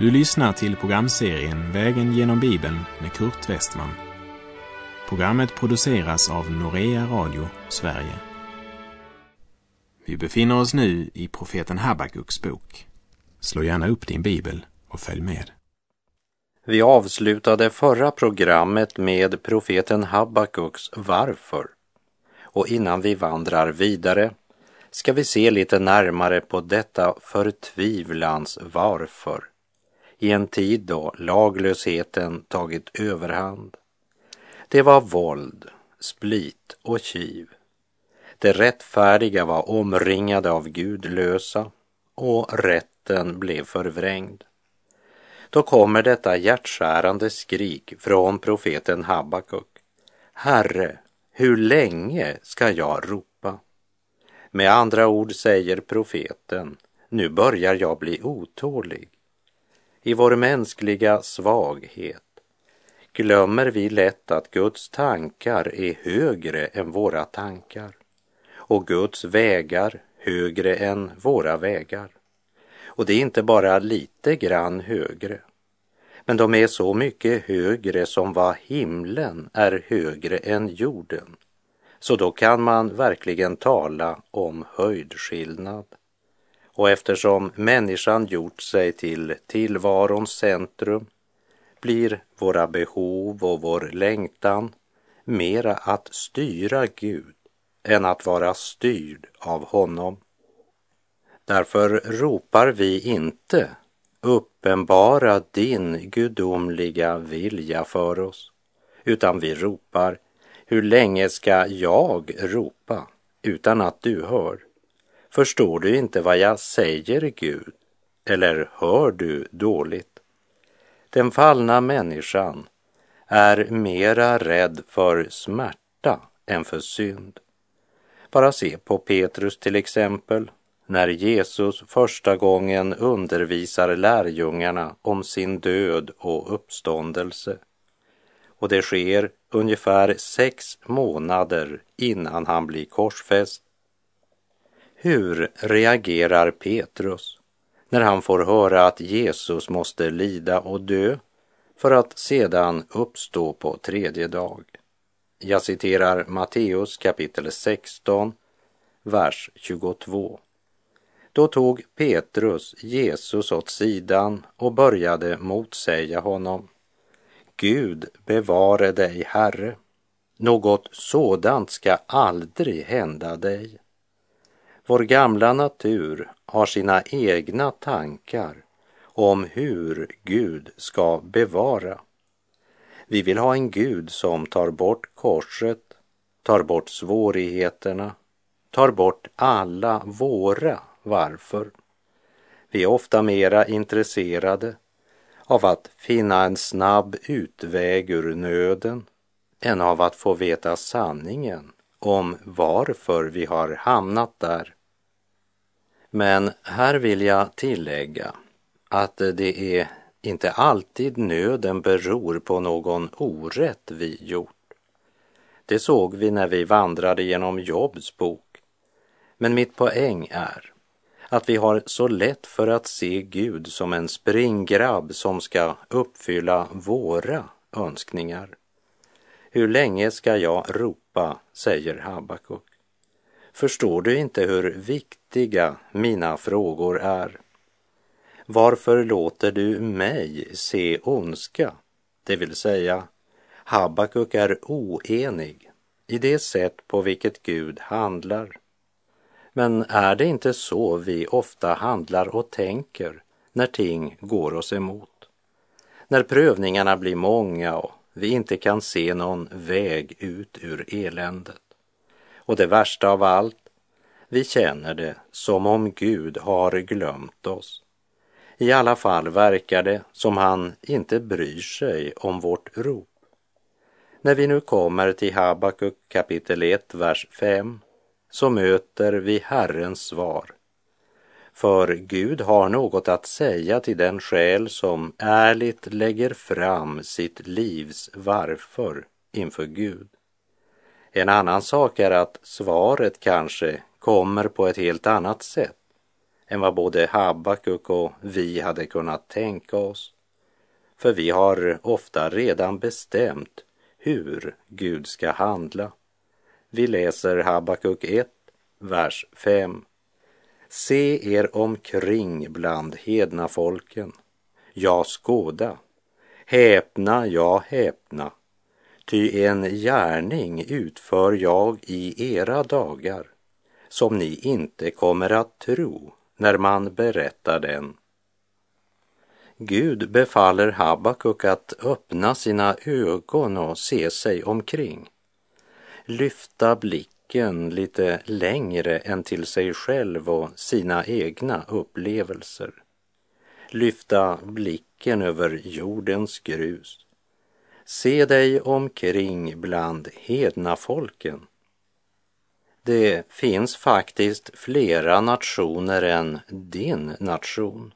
Du lyssnar till programserien Vägen genom Bibeln med Kurt Westman. Programmet produceras av Norea Radio Sverige. Vi befinner oss nu i profeten Habakuks bok. Slå gärna upp din bibel och följ med. Vi avslutade förra programmet med profeten Habakuks Varför. Och innan vi vandrar vidare ska vi se lite närmare på detta förtvivlans varför i en tid då laglösheten tagit överhand. Det var våld, split och kiv. Det rättfärdiga var omringade av gudlösa och rätten blev förvrängd. Då kommer detta hjärtskärande skrik från profeten Habakuk. Herre, hur länge ska jag ropa? Med andra ord säger profeten, nu börjar jag bli otålig. I vår mänskliga svaghet glömmer vi lätt att Guds tankar är högre än våra tankar och Guds vägar högre än våra vägar. Och det är inte bara lite grann högre, men de är så mycket högre som vad himlen är högre än jorden. Så då kan man verkligen tala om höjdskillnad. Och eftersom människan gjort sig till tillvarons centrum blir våra behov och vår längtan mera att styra Gud än att vara styrd av honom. Därför ropar vi inte uppenbara din gudomliga vilja för oss, utan vi ropar hur länge ska jag ropa utan att du hör? Förstår du inte vad jag säger, Gud? Eller hör du dåligt? Den fallna människan är mera rädd för smärta än för synd. Bara se på Petrus till exempel, när Jesus första gången undervisar lärjungarna om sin död och uppståndelse. Och det sker ungefär sex månader innan han blir korsfäst. Hur reagerar Petrus när han får höra att Jesus måste lida och dö för att sedan uppstå på tredje dag? Jag citerar Matteus kapitel 16, vers 22. Då tog Petrus Jesus åt sidan och började motsäga honom. Gud bevare dig, Herre. Något sådant ska aldrig hända dig. Vår gamla natur har sina egna tankar om hur Gud ska bevara. Vi vill ha en Gud som tar bort korset, tar bort svårigheterna, tar bort alla våra varför. Vi är ofta mera intresserade av att finna en snabb utväg ur nöden än av att få veta sanningen om varför vi har hamnat där. Men här vill jag tillägga att det är inte alltid nöden beror på någon orätt vi gjort. Det såg vi när vi vandrade genom Jobs bok. Men mitt poäng är att vi har så lätt för att se Gud som en springgrabb som ska uppfylla våra önskningar. Hur länge ska jag ropa, säger Habakuk. Förstår du inte hur viktiga mina frågor är? Varför låter du mig se ondska? Det vill säga, Habakuk är oenig i det sätt på vilket Gud handlar. Men är det inte så vi ofta handlar och tänker när ting går oss emot? När prövningarna blir många och vi inte kan se någon väg ut ur eländet. Och det värsta av allt, vi känner det som om Gud har glömt oss. I alla fall verkar det som han inte bryr sig om vårt rop. När vi nu kommer till Habakuk kapitel 1, vers 5 så möter vi Herrens svar. För Gud har något att säga till den själ som ärligt lägger fram sitt livs varför inför Gud. En annan sak är att svaret kanske kommer på ett helt annat sätt än vad både Habakuk och vi hade kunnat tänka oss. För vi har ofta redan bestämt hur Gud ska handla. Vi läser Habakuk 1, vers 5. Se er omkring bland hedna folken. Ja, skåda. Häpna, ja, häpna. Ty en gärning utför jag i era dagar som ni inte kommer att tro när man berättar den. Gud befaller Habakuk att öppna sina ögon och se sig omkring. Lyfta blicken lite längre än till sig själv och sina egna upplevelser. Lyfta blicken över jordens grus. Se dig omkring bland hedna folken. Det finns faktiskt flera nationer än din nation.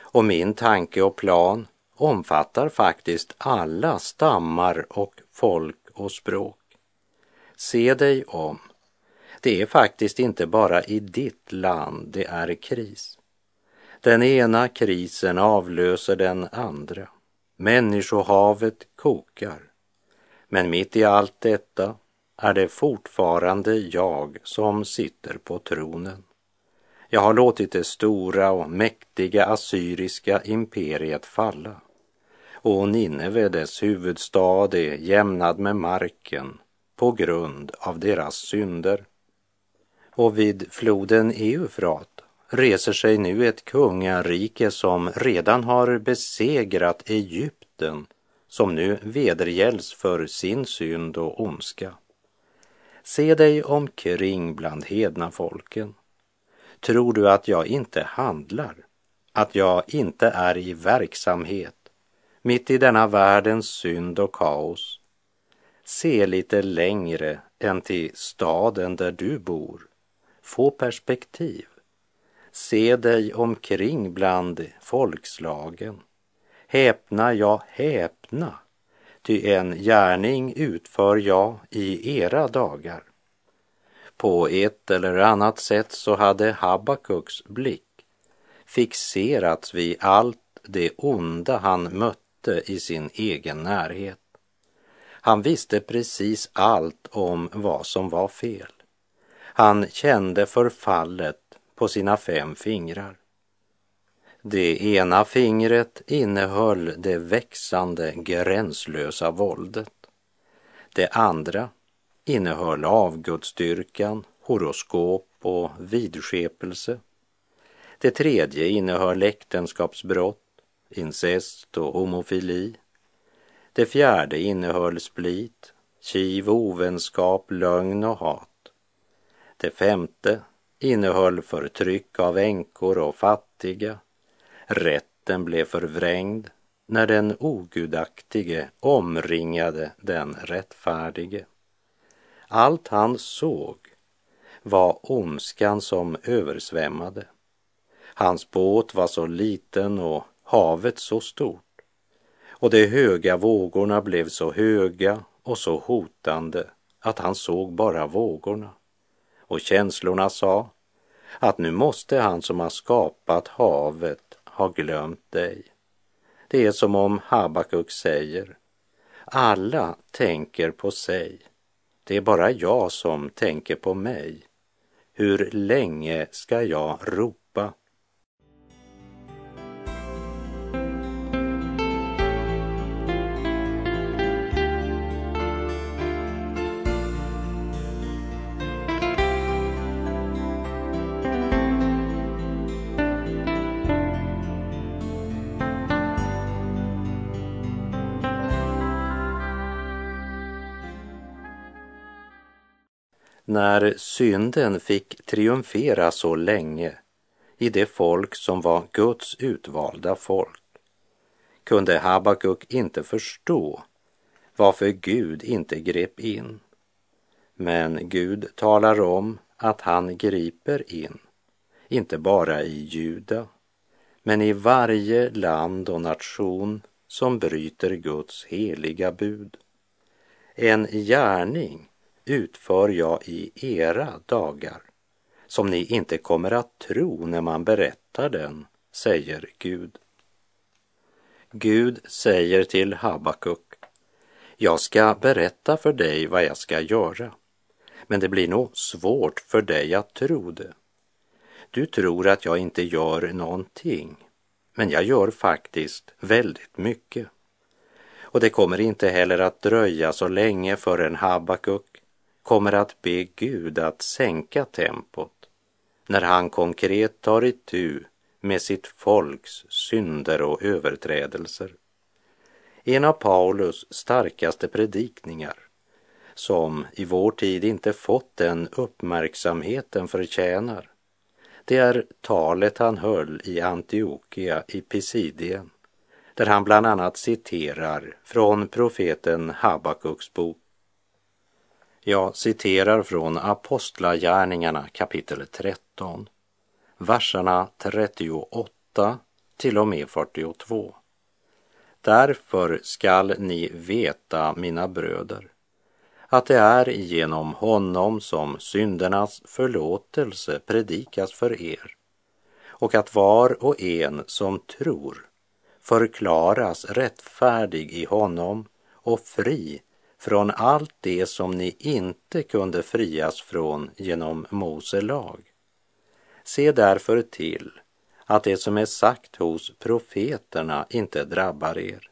Och min tanke och plan omfattar faktiskt alla stammar och folk och språk. Se dig om. Det är faktiskt inte bara i ditt land det är kris. Den ena krisen avlöser den andra. Människohavet kokar. Men mitt i allt detta är det fortfarande jag som sitter på tronen. Jag har låtit det stora och mäktiga assyriska imperiet falla och Nineve, dess huvudstad, är jämnad med marken på grund av deras synder. Och vid floden Eufrat reser sig nu ett kungarike som redan har besegrat Egypten som nu vedergälls för sin synd och ondska. Se dig omkring bland hedna folken. Tror du att jag inte handlar? Att jag inte är i verksamhet mitt i denna världens synd och kaos? Se lite längre än till staden där du bor. Få perspektiv. Se dig omkring bland folkslagen. Häpna, ja, häpna ty en gärning utför jag i era dagar. På ett eller annat sätt så hade Habakuks blick fixerats vid allt det onda han mötte i sin egen närhet. Han visste precis allt om vad som var fel. Han kände förfallet på sina fem fingrar. Det ena fingret innehöll det växande gränslösa våldet. Det andra innehöll avgudsdyrkan, horoskop och vidskepelse. Det tredje innehöll äktenskapsbrott, incest och homofili. Det fjärde innehöll split, kiv, ovänskap, lögn och hat. Det femte innehöll förtryck av änkor och fattiga Rätten blev förvrängd när den ogudaktige omringade den rättfärdige. Allt han såg var ondskan som översvämmade. Hans båt var så liten och havet så stort och de höga vågorna blev så höga och så hotande att han såg bara vågorna. Och känslorna sa att nu måste han som har skapat havet ha glömt dig. Det är som om Habakuk säger, alla tänker på sig. Det är bara jag som tänker på mig. Hur länge ska jag ropa? När synden fick triumfera så länge i det folk som var Guds utvalda folk kunde Habakuk inte förstå varför Gud inte grep in. Men Gud talar om att han griper in, inte bara i Juda, men i varje land och nation som bryter Guds heliga bud. En gärning utför jag i era dagar som ni inte kommer att tro när man berättar den, säger Gud. Gud säger till Habakuk, jag ska berätta för dig vad jag ska göra, men det blir nog svårt för dig att tro det. Du tror att jag inte gör någonting, men jag gör faktiskt väldigt mycket. Och det kommer inte heller att dröja så länge förrän Habakuk kommer att be Gud att sänka tempot när han konkret tar itu med sitt folks synder och överträdelser. En av Paulus starkaste predikningar som i vår tid inte fått den uppmärksamhet den förtjänar. Det är talet han höll i Antiochia i Pisidien där han bland annat citerar från profeten Habakuks bok. Jag citerar från Apostlagärningarna kapitel 13, verserna 38 till och med 42. Därför skall ni veta, mina bröder, att det är genom honom som syndernas förlåtelse predikas för er och att var och en som tror förklaras rättfärdig i honom och fri från allt det som ni inte kunde frias från genom Mose lag. Se därför till att det som är sagt hos profeterna inte drabbar er.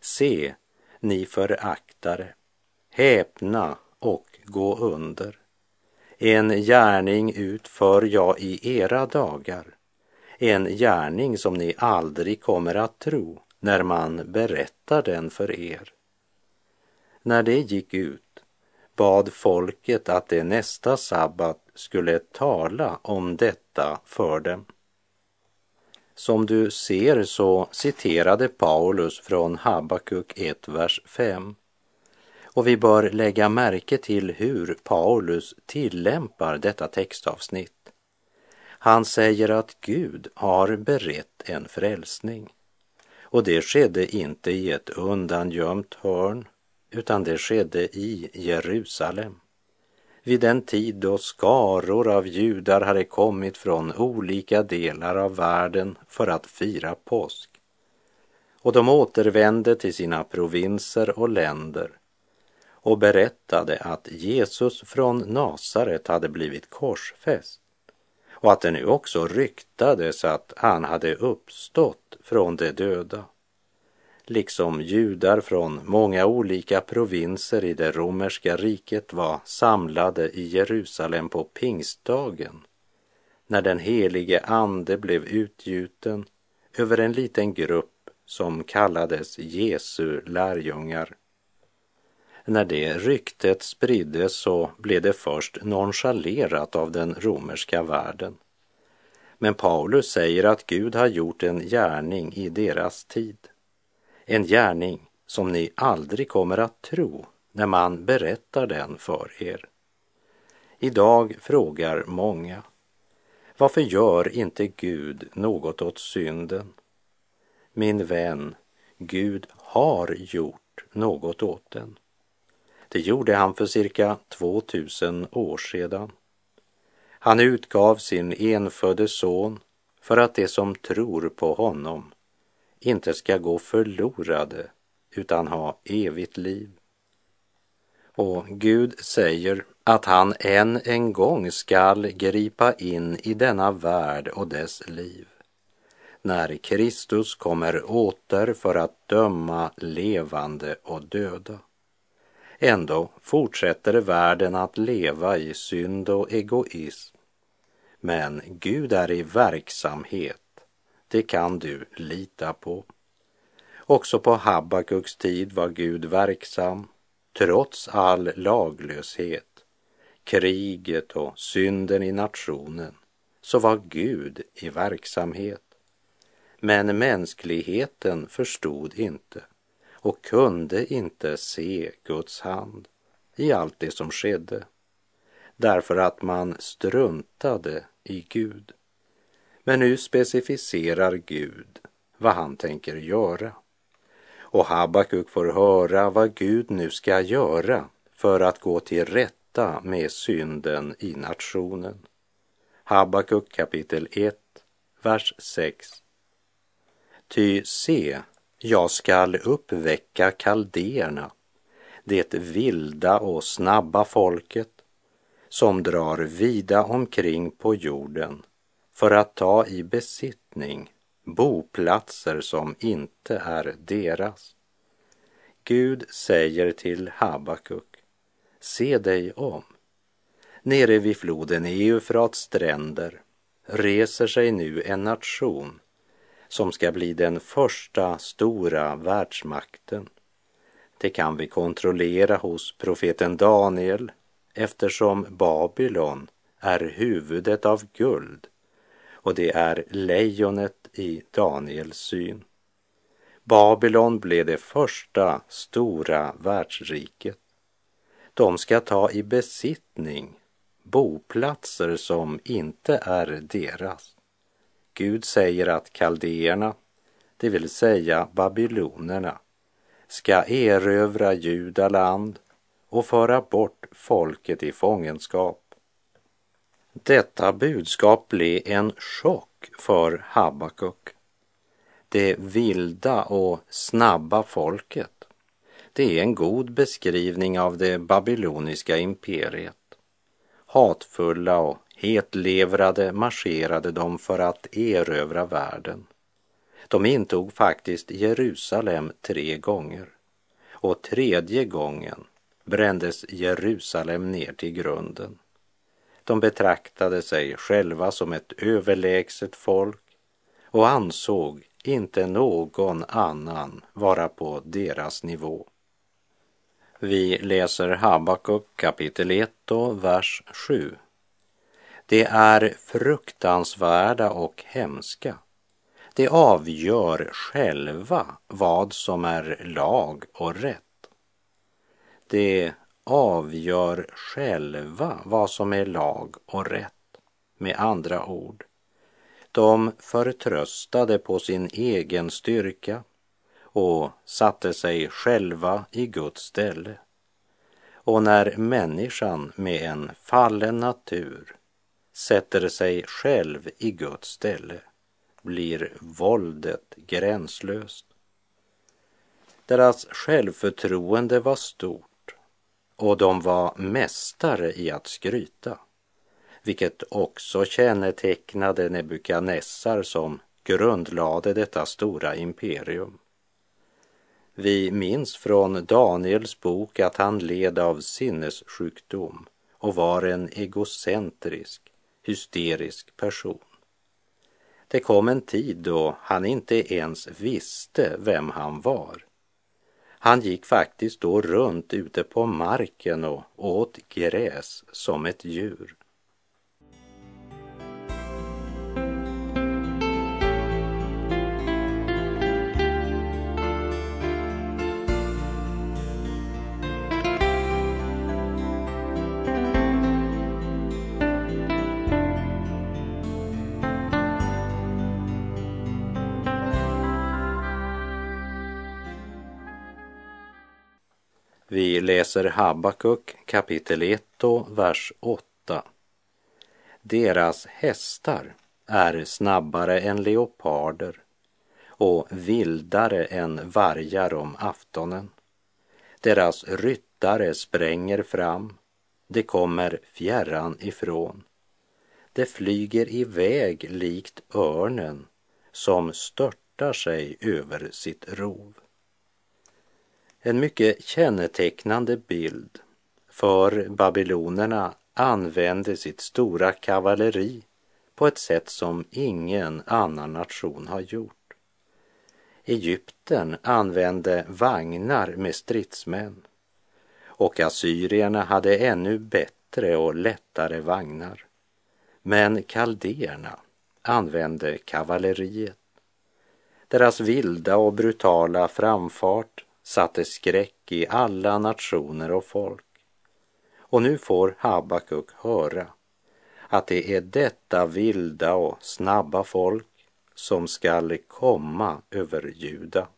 Se, ni föraktare, häpna och gå under. En gärning utför jag i era dagar, en gärning som ni aldrig kommer att tro när man berättar den för er. När det gick ut bad folket att det nästa sabbat skulle tala om detta för dem. Som du ser så citerade Paulus från Habakuk 1, vers 5. Och vi bör lägga märke till hur Paulus tillämpar detta textavsnitt. Han säger att Gud har berett en frälsning. Och det skedde inte i ett undangömt hörn, utan det skedde i Jerusalem. Vid den tid då skaror av judar hade kommit från olika delar av världen för att fira påsk. Och de återvände till sina provinser och länder och berättade att Jesus från Nasaret hade blivit korsfäst och att det nu också ryktades att han hade uppstått från de döda. Liksom judar från många olika provinser i det romerska riket var samlade i Jerusalem på pingstdagen när den helige ande blev utgjuten över en liten grupp som kallades Jesu lärjungar när det ryktet spriddes så blev det först nonchalerat av den romerska världen. Men Paulus säger att Gud har gjort en gärning i deras tid. En gärning som ni aldrig kommer att tro när man berättar den för er. Idag frågar många, varför gör inte Gud något åt synden? Min vän, Gud har gjort något åt den. Det gjorde han för cirka 2000 år sedan. Han utgav sin enfödde son för att de som tror på honom inte ska gå förlorade utan ha evigt liv. Och Gud säger att han än en gång skall gripa in i denna värld och dess liv när Kristus kommer åter för att döma levande och döda. Ändå fortsätter världen att leva i synd och egoism. Men Gud är i verksamhet, det kan du lita på. Också på Habakuks tid var Gud verksam, trots all laglöshet, kriget och synden i nationen, så var Gud i verksamhet. Men mänskligheten förstod inte och kunde inte se Guds hand i allt det som skedde därför att man struntade i Gud. Men nu specificerar Gud vad han tänker göra. Och Habakuk får höra vad Gud nu ska göra för att gå till rätta med synden i nationen. Habakuk kapitel 1, vers 6. Ty se, jag skall uppväcka kaldéerna, det vilda och snabba folket som drar vida omkring på jorden för att ta i besittning boplatser som inte är deras. Gud säger till Habakuk, se dig om. Nere vid floden Eufrats stränder reser sig nu en nation som ska bli den första stora världsmakten. Det kan vi kontrollera hos profeten Daniel eftersom Babylon är huvudet av guld och det är lejonet i Daniels syn. Babylon blev det första stora världsriket. De ska ta i besittning boplatser som inte är deras. Gud säger att kaldéerna, det vill säga babylonerna, ska erövra judaland och föra bort folket i fångenskap. Detta budskap blev en chock för Habakuk. Det vilda och snabba folket, det är en god beskrivning av det babyloniska imperiet. Hatfulla och hetlevrade marscherade de för att erövra världen. De intog faktiskt Jerusalem tre gånger och tredje gången brändes Jerusalem ner till grunden. De betraktade sig själva som ett överlägset folk och ansåg inte någon annan vara på deras nivå. Vi läser Habakuk kapitel 1 och vers 7. Det är fruktansvärda och hemska. De avgör själva vad som är lag och rätt. Det avgör själva vad som är lag och rätt. Med andra ord, de förtröstade på sin egen styrka och satte sig själva i Guds ställe. Och när människan med en fallen natur sätter sig själv i Guds ställe blir våldet gränslöst. Deras självförtroende var stort och de var mästare i att skryta, vilket också kännetecknade Nebukadnessar som grundlade detta stora imperium. Vi minns från Daniels bok att han led av sinnessjukdom och var en egocentrisk, hysterisk person. Det kom en tid då han inte ens visste vem han var. Han gick faktiskt då runt ute på marken och åt gräs som ett djur. Vi läser Habakuk kapitel 1 och vers 8. Deras hästar är snabbare än leoparder och vildare än vargar om aftonen. Deras ryttare spränger fram, de kommer fjärran ifrån. De flyger iväg likt örnen som störtar sig över sitt rov. En mycket kännetecknande bild för babylonerna använde sitt stora kavalleri på ett sätt som ingen annan nation har gjort. Egypten använde vagnar med stridsmän och assyrierna hade ännu bättre och lättare vagnar. Men kaldéerna använde kavalleriet. Deras vilda och brutala framfart satte skräck i alla nationer och folk. Och nu får Habakuk höra att det är detta vilda och snabba folk som skall komma över Juda.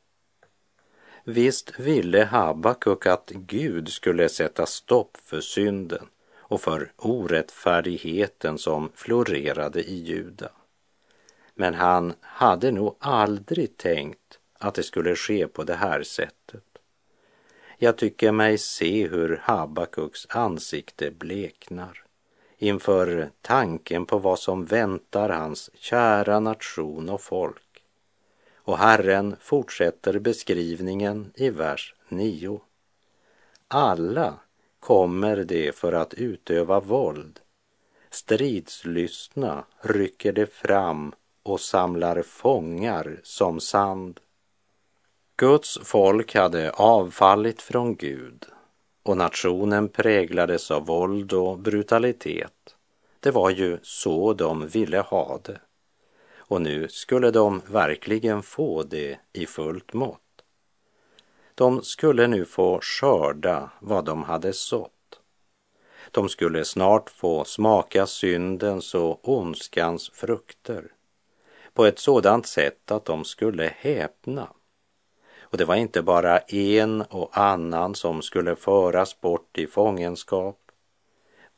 Visst ville Habakuk att Gud skulle sätta stopp för synden och för orättfärdigheten som florerade i Juda. Men han hade nog aldrig tänkt att det skulle ske på det här sättet. Jag tycker mig se hur Habakuks ansikte bleknar inför tanken på vad som väntar hans kära nation och folk. Och Herren fortsätter beskrivningen i vers 9. Alla kommer det för att utöva våld. Stridslystna rycker det fram och samlar fångar som sand. Guds folk hade avfallit från Gud och nationen präglades av våld och brutalitet. Det var ju så de ville ha det. Och nu skulle de verkligen få det i fullt mått. De skulle nu få skörda vad de hade sått. De skulle snart få smaka syndens och ondskans frukter på ett sådant sätt att de skulle häpna och det var inte bara en och annan som skulle föras bort i fångenskap.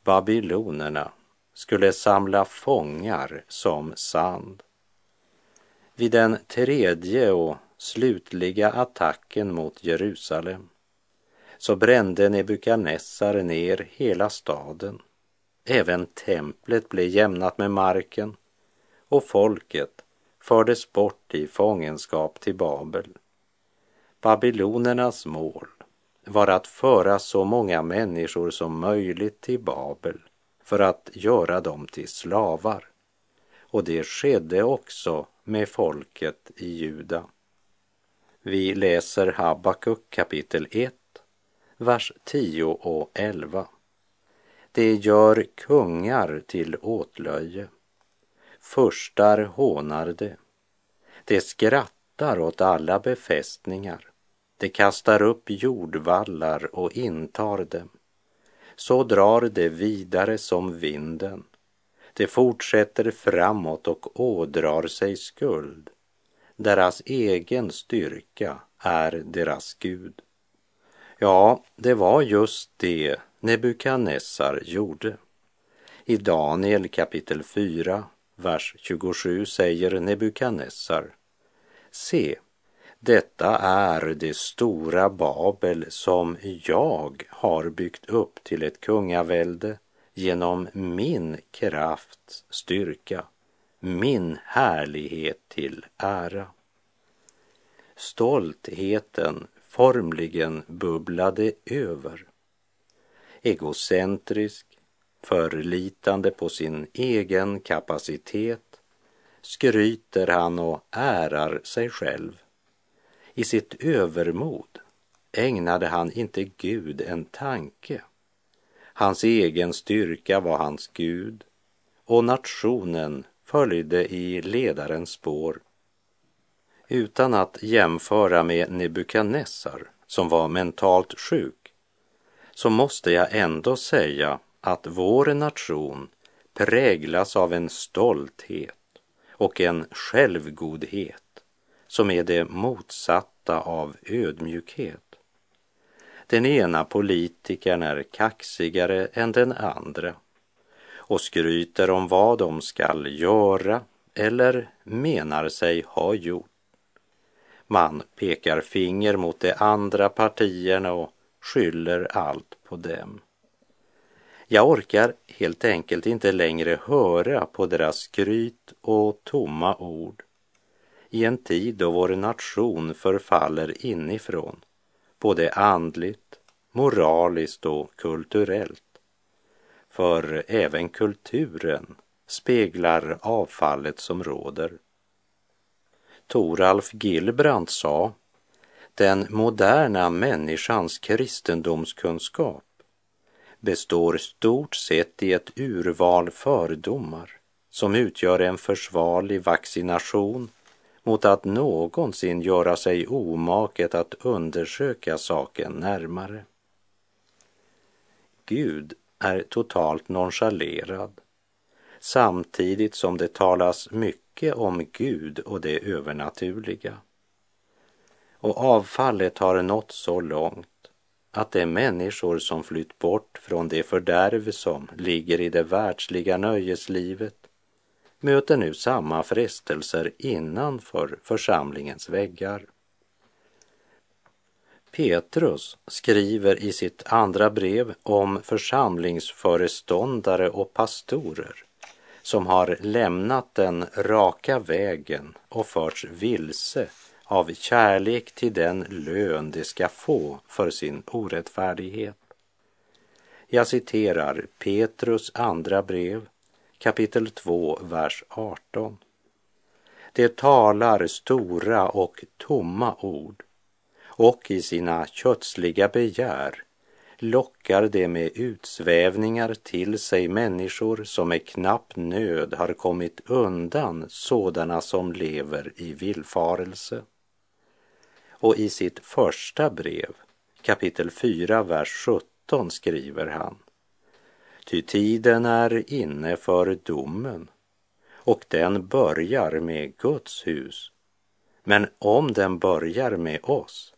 Babylonerna skulle samla fångar som sand. Vid den tredje och slutliga attacken mot Jerusalem så brände Nebukadnessar ner hela staden. Även templet blev jämnat med marken och folket fördes bort i fångenskap till Babel. Babylonernas mål var att föra så många människor som möjligt till Babel för att göra dem till slavar. Och det skedde också med folket i Juda. Vi läser Habakuk kapitel 1, vers 10 och 11. Det gör kungar till åtlöje. Förstar hånar det. Det skrattar skrattar åt alla befästningar. Det kastar upp jordvallar och intar dem. Så drar det vidare som vinden. Det fortsätter framåt och ådrar sig skuld. Deras egen styrka är deras Gud. Ja, det var just det Nebukadnessar gjorde. I Daniel kapitel 4, vers 27 säger Nebukadnessar Se, detta är det stora Babel som jag har byggt upp till ett kungavälde genom min krafts styrka, min härlighet till ära. Stoltheten formligen bubblade över. Egocentrisk, förlitande på sin egen kapacitet skryter han och ärar sig själv. I sitt övermod ägnade han inte Gud en tanke. Hans egen styrka var hans Gud och nationen följde i ledarens spår. Utan att jämföra med Nebukadnessar som var mentalt sjuk så måste jag ändå säga att vår nation präglas av en stolthet och en självgodhet som är det motsatta av ödmjukhet. Den ena politikern är kaxigare än den andra och skryter om vad de skall göra eller menar sig ha gjort. Man pekar finger mot de andra partierna och skyller allt på dem. Jag orkar helt enkelt inte längre höra på deras skryt och tomma ord i en tid då vår nation förfaller inifrån, både andligt, moraliskt och kulturellt. För även kulturen speglar avfallet som råder. Toralf Gilbrand sa, den moderna människans kristendomskunskap består stort sett i ett urval fördomar som utgör en försvarlig vaccination mot att någonsin göra sig omaket att undersöka saken närmare. Gud är totalt nonchalerad samtidigt som det talas mycket om Gud och det övernaturliga. Och avfallet har nått så långt att de människor som flytt bort från det fördärv som ligger i det världsliga nöjeslivet möter nu samma frestelser innanför församlingens väggar. Petrus skriver i sitt andra brev om församlingsföreståndare och pastorer som har lämnat den raka vägen och förts vilse av kärlek till den lön de ska få för sin orättfärdighet. Jag citerar Petrus andra brev, kapitel 2, vers 18. Det talar stora och tomma ord och i sina kötsliga begär lockar de med utsvävningar till sig människor som med knapp nöd har kommit undan sådana som lever i villfarelse. Och i sitt första brev, kapitel 4, vers 17 skriver han Ty tiden är inne för domen och den börjar med Guds hus. Men om den börjar med oss,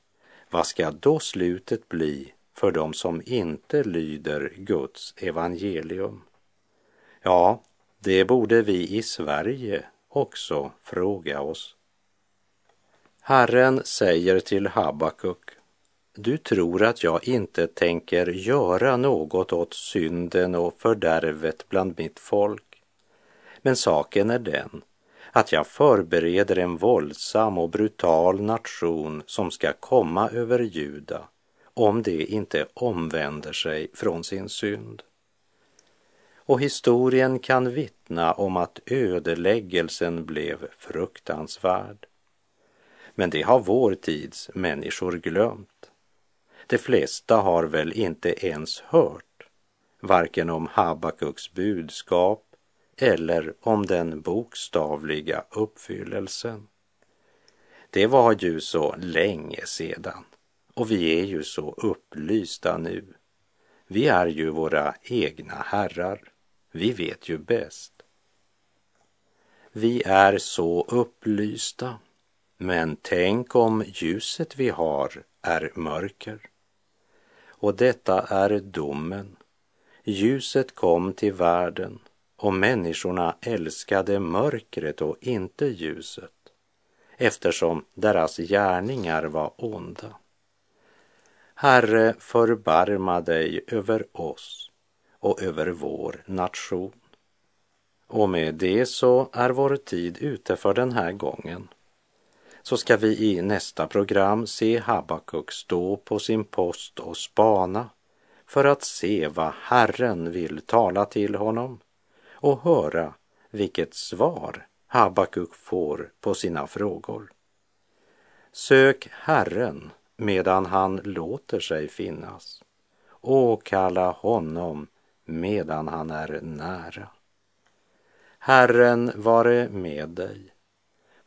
vad ska då slutet bli för dem som inte lyder Guds evangelium? Ja, det borde vi i Sverige också fråga oss. Herren säger till Habakuk, du tror att jag inte tänker göra något åt synden och fördärvet bland mitt folk. Men saken är den att jag förbereder en våldsam och brutal nation som ska komma över Juda om de inte omvänder sig från sin synd. Och historien kan vittna om att ödeläggelsen blev fruktansvärd. Men det har vår tids människor glömt. De flesta har väl inte ens hört varken om Habakuks budskap eller om den bokstavliga uppfyllelsen. Det var ju så länge sedan och vi är ju så upplysta nu. Vi är ju våra egna herrar. Vi vet ju bäst. Vi är så upplysta men tänk om ljuset vi har är mörker. Och detta är domen. Ljuset kom till världen och människorna älskade mörkret och inte ljuset eftersom deras gärningar var onda. Herre, förbarma dig över oss och över vår nation. Och med det så är vår tid ute för den här gången så ska vi i nästa program se Habakuk stå på sin post och spana för att se vad Herren vill tala till honom och höra vilket svar Habakuk får på sina frågor. Sök Herren medan han låter sig finnas. Åkalla honom medan han är nära. Herren vare med dig.